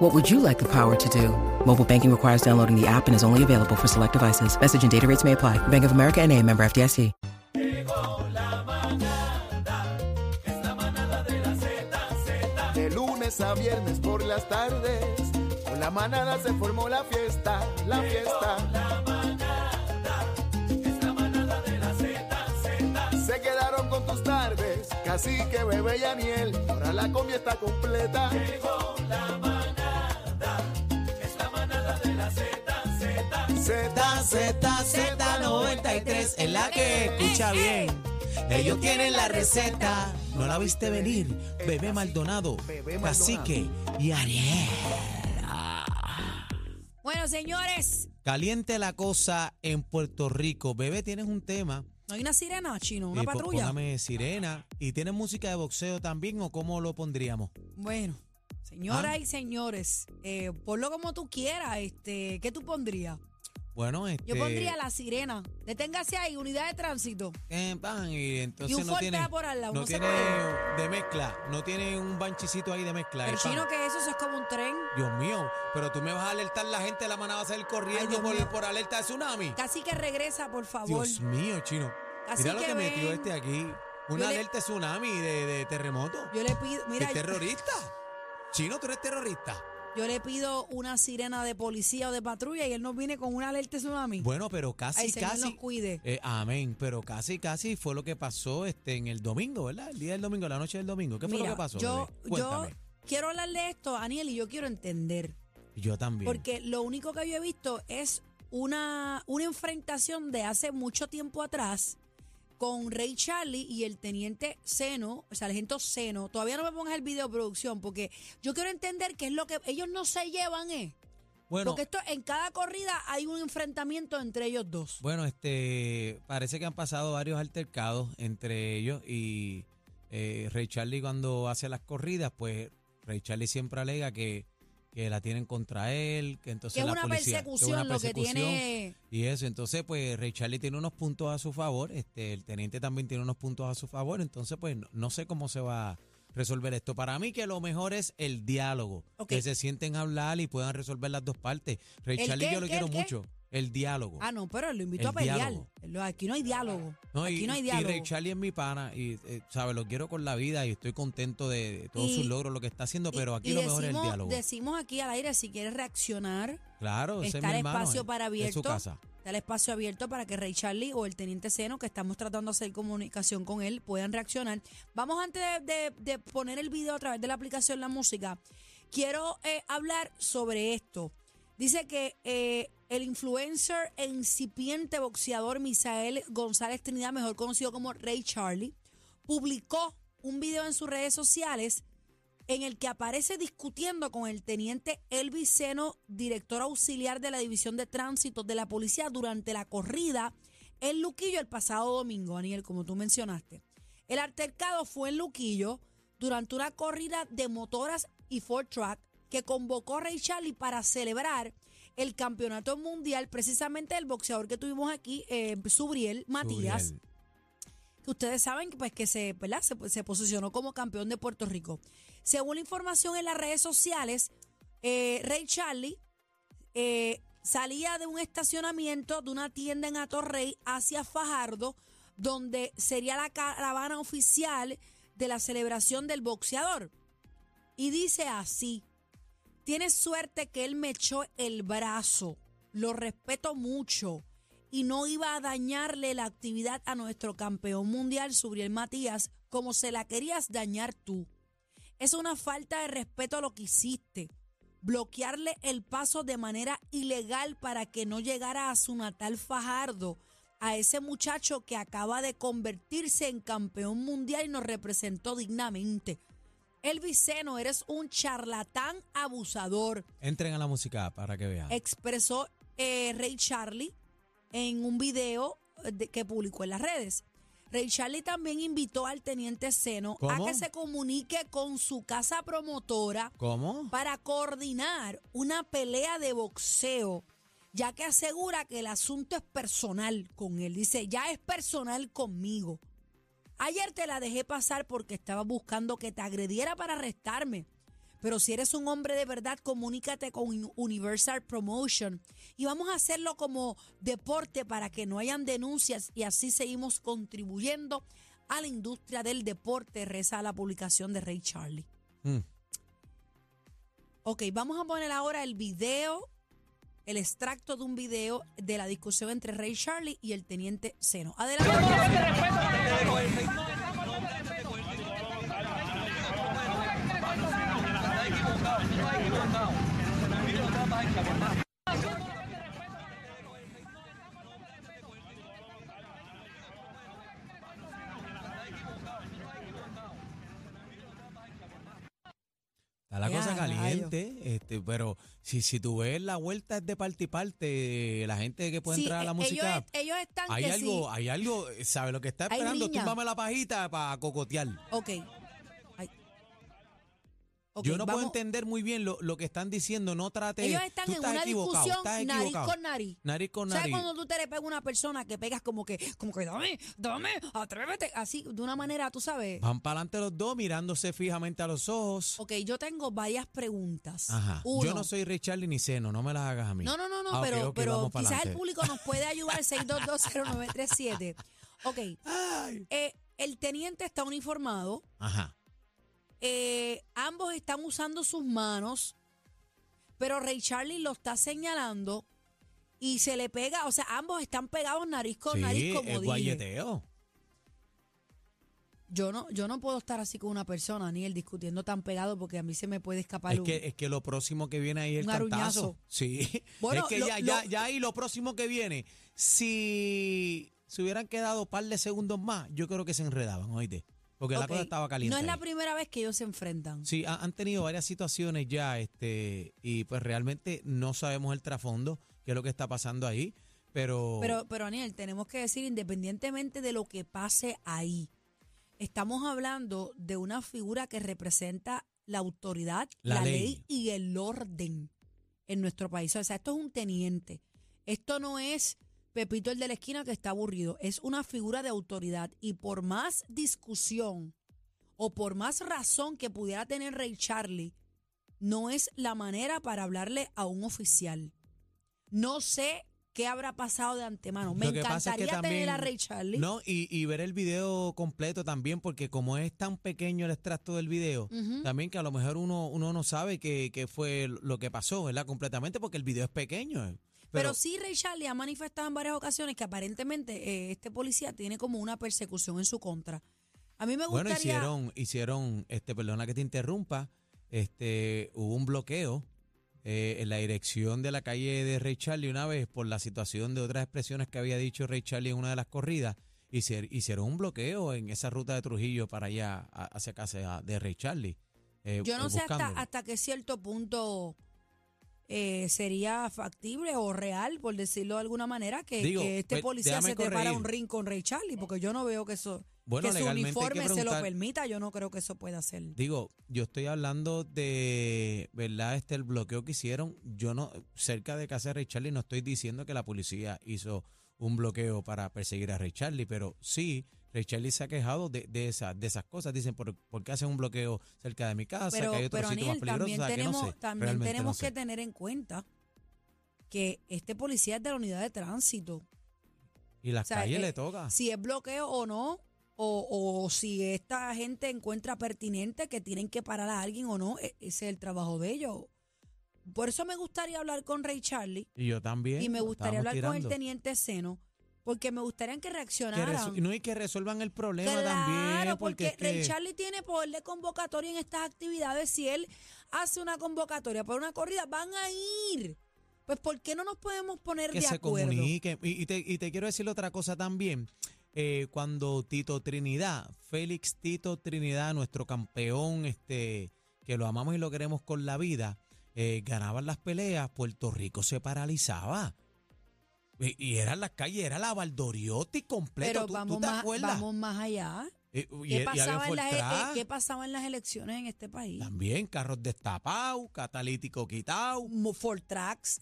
What would you like the power to do? Mobile banking requires downloading the app and is only available for select devices. Message and data rates may apply. Bank of America and a member FDIC. De lunes a viernes por las tardes, con la manada se formó la fiesta, la fiesta. la manada, es la manada de la Z, Se quedaron con tus tardes, cacique, bebé y Aniel, ahora la comida está completa. Llegó la manada, ZZZ93 en la que escucha eh, eh. bien. Ellos tienen la receta. No la viste venir. Bebé Maldonado, Cacique y Ariel. Bueno, señores. Caliente la cosa en Puerto Rico. Bebé, tienes un tema. ¿No hay una sirena, chino? ¿Una eh, patrulla? Póngame sirena. ¿Y tienes música de boxeo también o cómo lo pondríamos? Bueno, señoras ah. y señores, eh, ponlo como tú quieras. Este, ¿Qué tú pondrías? Bueno, este... Yo pondría la sirena. Deténgase ahí, unidad de tránsito. eh, pan, y entonces un no Ford tiene, por al lado, no no se tiene puede. de mezcla, no tiene un banchicito ahí de mezcla. El pan. chino, que eso? Eso es como un tren. Dios mío, pero tú me vas a alertar la gente, la manada va a salir corriendo Dios por, mío. por alerta de tsunami. Casi que regresa, por favor. Dios mío, chino. Así Mira lo que que metió ven. este aquí. Una Yo le- alerta de tsunami de, de terremoto. Yo le pido, mira, ¿Qué terrorista? Chino, tú eres terrorista. Yo le pido una sirena de policía o de patrulla y él nos viene con una alerta tsunami. Bueno, pero casi, El Señor casi. nos cuide. Eh, amén. Pero casi, casi fue lo que pasó este en el domingo, ¿verdad? El día del domingo, la noche del domingo. ¿Qué fue Mira, lo que pasó? yo, bebé? yo Cuéntame. quiero hablarle esto, Aniel, y yo quiero entender. Yo también. Porque lo único que yo he visto es una, una enfrentación de hace mucho tiempo atrás con Ray Charlie y el teniente Seno, sargento Seno. Todavía no me pongas el video de producción porque yo quiero entender qué es lo que ellos no se llevan, ¿eh? bueno, Porque esto en cada corrida hay un enfrentamiento entre ellos dos. bueno, este, parece que han pasado varios altercados entre ellos y eh, Ray Charlie cuando hace las corridas, pues Ray Charlie siempre alega que, que la tienen contra él, que entonces Que es la una policía, que es una persecución lo que persecución. tiene. Y eso, entonces pues Ray Charlie tiene unos puntos a su favor, este, el teniente también tiene unos puntos a su favor, entonces pues no, no sé cómo se va a resolver esto. Para mí que lo mejor es el diálogo, que se sienten a hablar y puedan resolver las dos partes. Ray ¿El Charlie qué, yo lo qué, quiero mucho, el diálogo. Ah, no, pero lo invito El a pelear. diálogo. Lo- Aquí no hay diálogo. No, y, Aquí no hay y diálogo. Ray Charlie es mi pana y, eh, ¿sabes? Lo quiero con la vida y estoy contento de, todos Y- sus logros, lo que está haciendo, pero aquí Y lo mejor es el diálogo. Decimos aquí al aire, si quieres reaccionar, Claro, está el hermano, espacio es- para abierto. su casa. Está el espacio abierto para que Ray Charlie o el teniente Seno, que estamos tratando de hacer comunicación con él, puedan reaccionar. Vamos antes de, de- de poner el video a través de la aplicación La Música. Quiero eh, hablar sobre esto. Dice que eh, el influencer e incipiente boxeador Misael González Trinidad, mejor conocido como Ray Charlie, publicó un video en sus redes sociales en el que aparece discutiendo con el teniente Elvis Seno, director auxiliar de la División de Tránsito de la Policía, durante la corrida en Luquillo el pasado domingo, Daniel, como tú mencionaste. El altercado fue en Luquillo durante una corrida de motoras y Ford Truck que convocó Ray Charlie para celebrar el campeonato mundial, precisamente el boxeador que tuvimos aquí, eh, Subriel Matías que ustedes saben que, pues, que se, ¿verdad? Se, se posicionó como campeón de Puerto Rico. Según la información en las redes sociales, eh, Ray Charlie eh, salía de un estacionamiento de una tienda en Atorrey hacia Fajardo, donde sería la caravana oficial de la celebración del boxeador. Y dice así, tienes suerte que él me echó el brazo, lo respeto mucho y no iba a dañarle la actividad a nuestro campeón mundial, Subriel Matías, como se la querías dañar tú. Es una falta de respeto a lo que hiciste. Bloquearle el paso de manera ilegal para que no llegara a su natal Fajardo, a ese muchacho que acaba de convertirse en campeón mundial y nos representó dignamente. Elvis Seno, eres un charlatán abusador Entren a la música para que vean. expresó eh, Ray Charlie en un video de- que publicó en las redes. Ray Charlie también invitó al teniente Seno a que se comunique con su casa promotora ¿Cómo? para coordinar una pelea de boxeo, ya que asegura que el asunto es personal con él. Dice, ya es personal conmigo. Ayer te la dejé pasar porque estaba buscando que te agrediera para arrestarme. Pero si eres un hombre de verdad, comunícate con Un- Universal Promotion y vamos a hacerlo como deporte para que no hayan denuncias y así seguimos contribuyendo a la industria del deporte, reza la publicación de Ray Charlie. Mm. Ok, vamos a poner ahora el video, el extracto de un video de la discusión entre Ray Charlie y el teniente Seno. Adelante la Ya, cosa rayos. Pero si, si tú ves la vuelta es de parte y parte, la gente que puede Sí, entrar a la eh, música, Ellos, están hay que algo, sí. hay algo, ¿sabe lo que está esperando? Túmbame la pajita para cocotear. Ok. Ay. Yo no puedo entender muy bien lo, lo que están diciendo, no trate, Ellos están tú en estás una discusión estás nariz con nariz. Nariz con ¿Sabes nariz. cuando tú te le pegas a una persona que pegas como que, como que dame, dame, atrévete? Así, de una manera, tú sabes. Van para adelante los dos mirándose fijamente a los ojos. Ok, yo tengo varias preguntas. Ajá. Uno, Yo no soy Richard ni Seno, no me las hagas a mí. No, no, no, no, Ah, pero, ok, pero vamos para quizás el público nos puede ayudar 6220937. Ok, eh, el teniente está uniformado, Ajá. Eh, ambos están usando sus manos, pero Ray Charlie lo está señalando y se le pega, o sea, ambos están pegados nariz con sí, nariz como dije. guayeteo. Yo no, yo no puedo estar así con una persona, ni él discutiendo tan pegado porque a mí se me puede escapar Es un- que, es que lo próximo que viene ahí es el aruñazo. cantazo. Sí. Bueno, es que lo- ya, ya, lo- ya ahí lo próximo que viene, si se hubieran quedado un par de segundos más, yo creo que se enredaban, oíste. Porque la cosa estaba caliente. No es la ahí. primera vez que ellos se enfrentan. Sí, ha- han tenido varias situaciones ya, este, y pues realmente no sabemos el trasfondo, qué es lo que está pasando ahí, pero, Pero, pero Aniel, tenemos que decir, independientemente de lo que pase ahí, estamos hablando de una figura que representa la autoridad, La la, ley. ley. y el orden en nuestro país. O sea, esto es un teniente. Esto no es Pepito el de la esquina que está aburrido. Es una figura de autoridad. Y por más discusión o por más razón que pudiera tener Ray Charlie, no es la manera para hablarle a un oficial. No sé qué habrá pasado de antemano. Me Lo que pasa es que encantaría tener a también- Ray Charlie. no, y, y ver el video completo también, porque como es tan pequeño el extracto del video, también que a lo mejor uno, uno no sabe qué, qué fue lo que pasó, ¿verdad? Completamente, porque el video es pequeño. Pero, sí, Ray Charlie ha manifestado en varias ocasiones que aparentemente eh, este policía tiene como una persecución en su contra. A mí me Bueno, gustaría. hicieron, hicieron, este, perdona que te interrumpa, este, hubo un bloqueo eh, en la dirección de la calle de Ray Charlie una vez por la situación de otras expresiones que había dicho Ray Charlie en una de las corridas. Hici- Hicieron un bloqueo en esa ruta de Trujillo para allá, hacia casa de Ray Charlie. eh, yo no sé hasta, hasta qué cierto punto eh, sería factible o real, por decirlo de alguna manera, que, Digo, que este pues, policía se te para un ring con Ray Charlie, porque yo no veo que eso. Bueno, que su que uniforme se lo permita, yo no creo que eso pueda ser. Digo, yo estoy hablando de, ¿verdad? Este, el bloqueo que hicieron. Yo no, cerca de casa de Ray Charlie, no estoy diciendo que la policía hizo un bloqueo para perseguir a Ray Charlie, pero sí, Ray Charlie se ha quejado de, de, esas, de esas cosas. Dicen, ¿por, por qué hacen un bloqueo cerca de mi casa? Pero, que hay otro pero sitio Aniel, más peligroso. también O sea, que no tenemos, sé, también tenemos no sé. que tener en cuenta que este policía es de la unidad de tránsito. Y las O sea, calles eh, le toca. si es bloqueo o no, o, o si esta gente encuentra pertinente que tienen que parar a alguien o no, e- ese es el trabajo de ellos. Por eso me gustaría hablar con Ray Charlie Y yo también. y me gustaría hablar con el teniente Seno, porque me gustaría que Que reaccionaran. no, y que resuelvan el problema Claro, también. porque, es que- Charlie tiene poder de convocatoria en estas actividades. Si él hace una convocatoria para una corrida, van a ir. Pues, ¿por qué no nos podemos poner que de se acuerdo? comuniquen. Y, y te, y te quiero decir otra cosa también. Eh, cuando Tito Trinidad, Félix Tito Trinidad, nuestro campeón, este, que lo amamos y lo queremos con la vida, eh, ganaban las peleas, Puerto Rico se paralizaba. Y, y eran las calles, era la Valdoriotti completo. Pero ¿Tú, vamos, tú te más, acuerdas? vamos más allá. Eh, y- y ¿Qué había pasaba, en las, eh, ¿Qué pasaba en las elecciones en este país? También carros destapados, catalítico quitado, Ford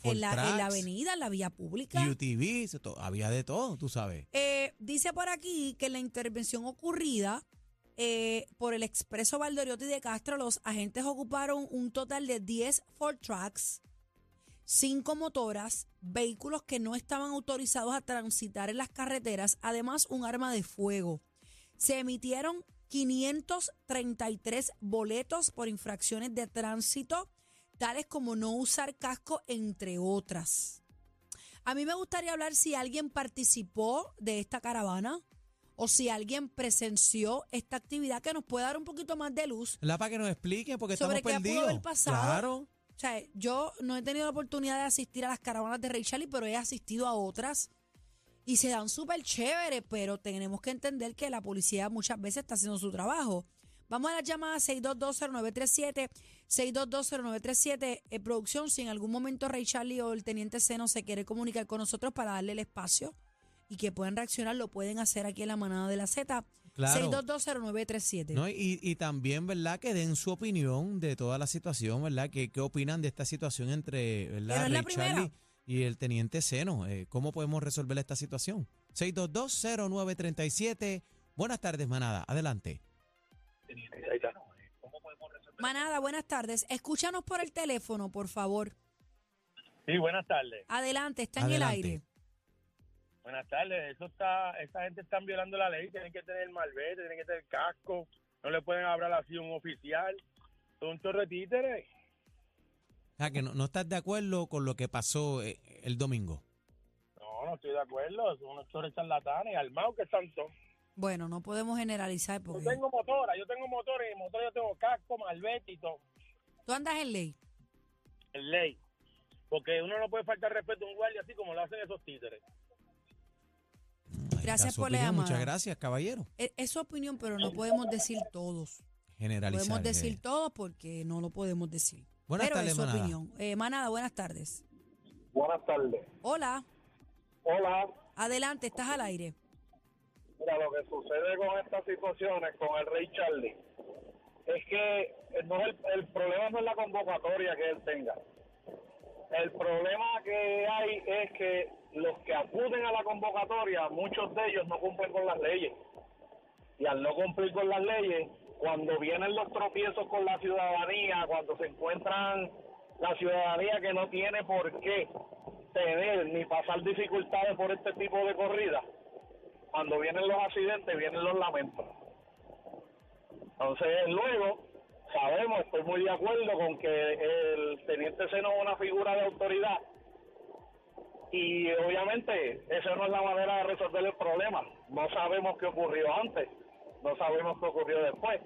en, la, en la avenida, en la vía pública. UTV, había de todo, tú sabes. Eh, dice por aquí que en la intervención ocurrida eh, por el expreso Valdoriotti de Castro, los agentes ocuparon un total de 10 Ford 5 motoras, vehículos que no estaban autorizados a transitar en las carreteras, además un arma de fuego. Se emitieron 533 boletos por infracciones de tránsito, tales como no usar casco, entre otras. A mí me gustaría hablar si alguien participó de esta caravana o si alguien presenció esta actividad que nos puede dar un poquito más de luz. La para que nos expliquen porque Sobre estamos qué pudo perdidos. haber pasado. Claro. O sea, yo no he tenido la oportunidad de asistir a las caravanas de Ray Charlie, pero he asistido a otras y se dan súper chévere, pero tenemos que entender que la policía muchas veces está haciendo su trabajo. Vamos a la llamada 6220937, 6220937, eh, producción, si en algún momento Ray Charlie o el teniente Seno se quiere comunicar con nosotros para darle el espacio y que puedan reaccionar, lo pueden hacer aquí en la manada de la Z. Claro. 6220937. ¿no? Y, y también, ¿verdad? Que den su opinión de toda la situación, ¿verdad? ¿Qué, qué opinan de esta situación entre, ¿verdad? Ray. Charlie y el teniente Seno. Eh, ¿Cómo podemos resolver esta situación? 6220937. Buenas tardes, manada. Adelante. Manada, buenas tardes. Escúchanos por el teléfono, por favor. Sí, buenas tardes. Adelante, está en el aire. Buenas tardes. Eso está, esa gente están violando la ley. Tienen que tener malvete, tienen que tener casco. No le pueden hablar así a un oficial. Son un chorro de títeres. O sea, que no, no estás de acuerdo con lo que pasó eh, el domingo. No, no estoy de acuerdo. Son unos chorros charlatanes, armados que están todos. Bueno, no podemos generalizar Yo porque tengo motora, yo tengo motor y en yo tengo casco, malvete y todo. tú andas en ley. En ley. Porque uno no puede faltar respeto a un guardia así como lo hacen esos títeres. Gracias por la opinión. llamada. Muchas gracias, caballero. Es, es su opinión, pero no podemos decir todos. Generalizar. Podemos decir eh. todos porque no lo podemos decir. Buenas pero tardes, es su manada. opinión. Eh, manada, buenas tardes. Buenas tardes. Hola, Hola. adelante, estás al aire. Mira, lo que sucede con estas situaciones, con el Rey Charlie, es que eh, no es el, el problema no es la convocatoria que él tenga. El problema que hay es que los que acuden a la convocatoria, muchos de ellos no cumplen con las leyes. Y al no cumplir con las leyes, cuando vienen los tropiezos con la ciudadanía, cuando se encuentran la ciudadanía que no tiene por qué tener ni pasar dificultades por este tipo de corridas, cuando vienen los accidentes, vienen los lamentos. Entonces, luego, sabemos, estoy muy de acuerdo con que el teniente Seno es una figura de autoridad y obviamente esa no es la manera de resolver el problema. No sabemos qué ocurrió antes, no sabemos qué ocurrió después.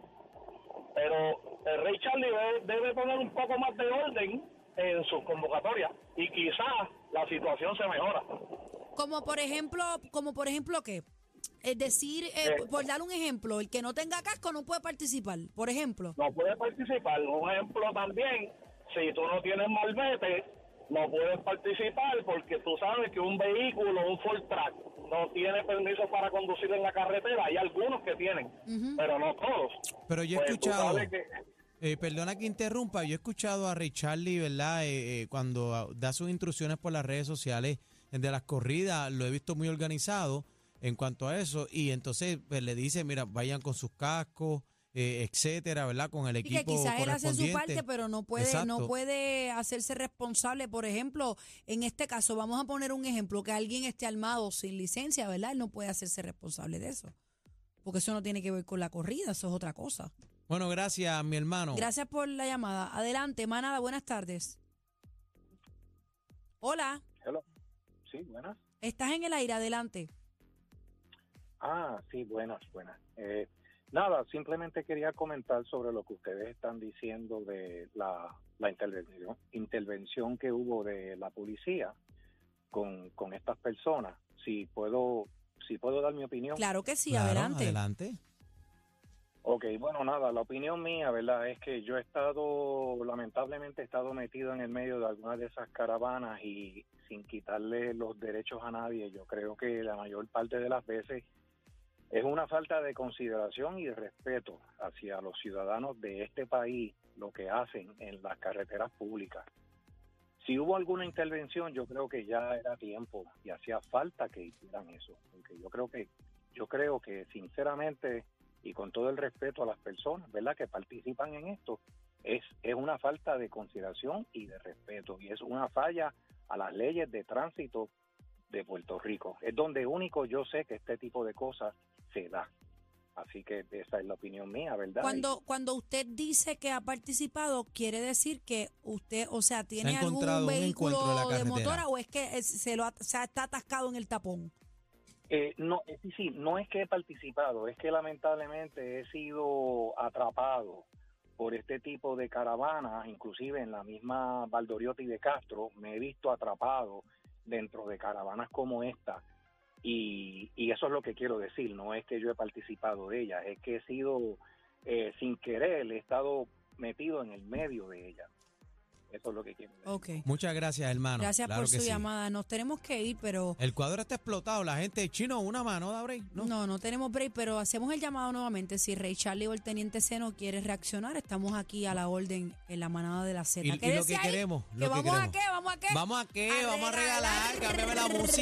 Pero el Rey Charlie debe, poner un poco más de orden en sus convocatorias y quizás la situación se mejora. Como por ejemplo, como por ejemplo qué? Es decir, eh, Eh. por- dar un ejemplo, el que no tenga casco no puede participar, por ejemplo. no puedes participar. Un ejemplo también, si tú no tienes malvete, no puedes participar porque tú sabes que un vehículo, un Ford Track, no tiene permiso para conducir en la carretera. Hay algunos que tienen, pero no todos. Pero yo he Pues escuchado, eh, perdona que interrumpa, yo he escuchado a Ray Charlie, ¿verdad? Eh, eh, cuando da sus instrucciones por las redes sociales de las corridas, lo he visto muy organizado en cuanto a eso, y entonces pues, le dice, mira, vayan con sus cascos, eh, etcétera, ¿verdad? Con el Y equipo que quizás él hace su parte, pero no puede, no puede hacerse responsable. Por ejemplo, en este caso, vamos a poner un ejemplo, que alguien esté armado sin licencia, ¿verdad? Él no puede hacerse responsable de eso. Porque eso no tiene que ver con la corrida, eso es otra cosa. Bueno, gracias, mi hermano. Gracias por la llamada. Adelante, Manada, buenas tardes. Hola, Sí, buenas. estás en el aire, adelante. Ah, sí, buenas, buenas. Eh, nada, simplemente quería comentar sobre lo que ustedes están diciendo de la, la intervención, intervención que hubo de la policía con, con estas personas. Si puedo, si puedo dar mi opinión. Claro que sí, Claro, adelante. Adelante. Ok, bueno, nada, la opinión mía, ¿verdad? Es que yo he estado, lamentablemente he estado metido en el medio de algunas de esas caravanas y sin quitarle los derechos a nadie, yo creo que la mayor parte de las veces es una falta de consideración y de respeto hacia los ciudadanos de este país, lo que hacen en las carreteras públicas. Si hubo alguna intervención, yo creo que ya era tiempo y hacía falta que hicieran eso, porque yo creo que yo creo que sinceramente y con todo el respeto a las personas, ¿verdad?, que participan en esto, es, es una falta de consideración y de respeto, y es una falla a las leyes de tránsito de Puerto Rico. Es donde único yo sé que este tipo de cosas se da. Así que esa es la opinión mía, ¿verdad? Cuando, cuando usted dice que ha participado, quiere decir que usted, o sea, tiene algún vehículo de motora o es que es- se lo ha- se está atascado en el tapón. Eh, no, eh, sí, sí, no es que he participado, es que lamentablemente he sido atrapado por este tipo de caravanas, inclusive en la misma Valdoriotti de Castro, me he visto atrapado dentro de caravanas como esta. Y, y eso es lo que quiero decir, no es que yo he participado de ellas, es que he sido, eh, sin querer, he estado metido en el medio de ellas. Eso es lo que quiero decir. Ok. Muchas gracias, hermano. Gracias Claro por su sí. llamada. Nos tenemos que ir, pero El cuadro está explotado. La gente, chino, una mano, da break. No. no, no tenemos break, pero hacemos el llamado nuevamente. Si Rey Charlie o el Teniente Seno quiere reaccionar, estamos aquí a la orden en la manada de la Z. Y, y lo que ahí, queremos. que lo que vamos a queremos. qué, vamos a qué. Vamos a qué, A vamos a regalar, regalar. cámbiame la música.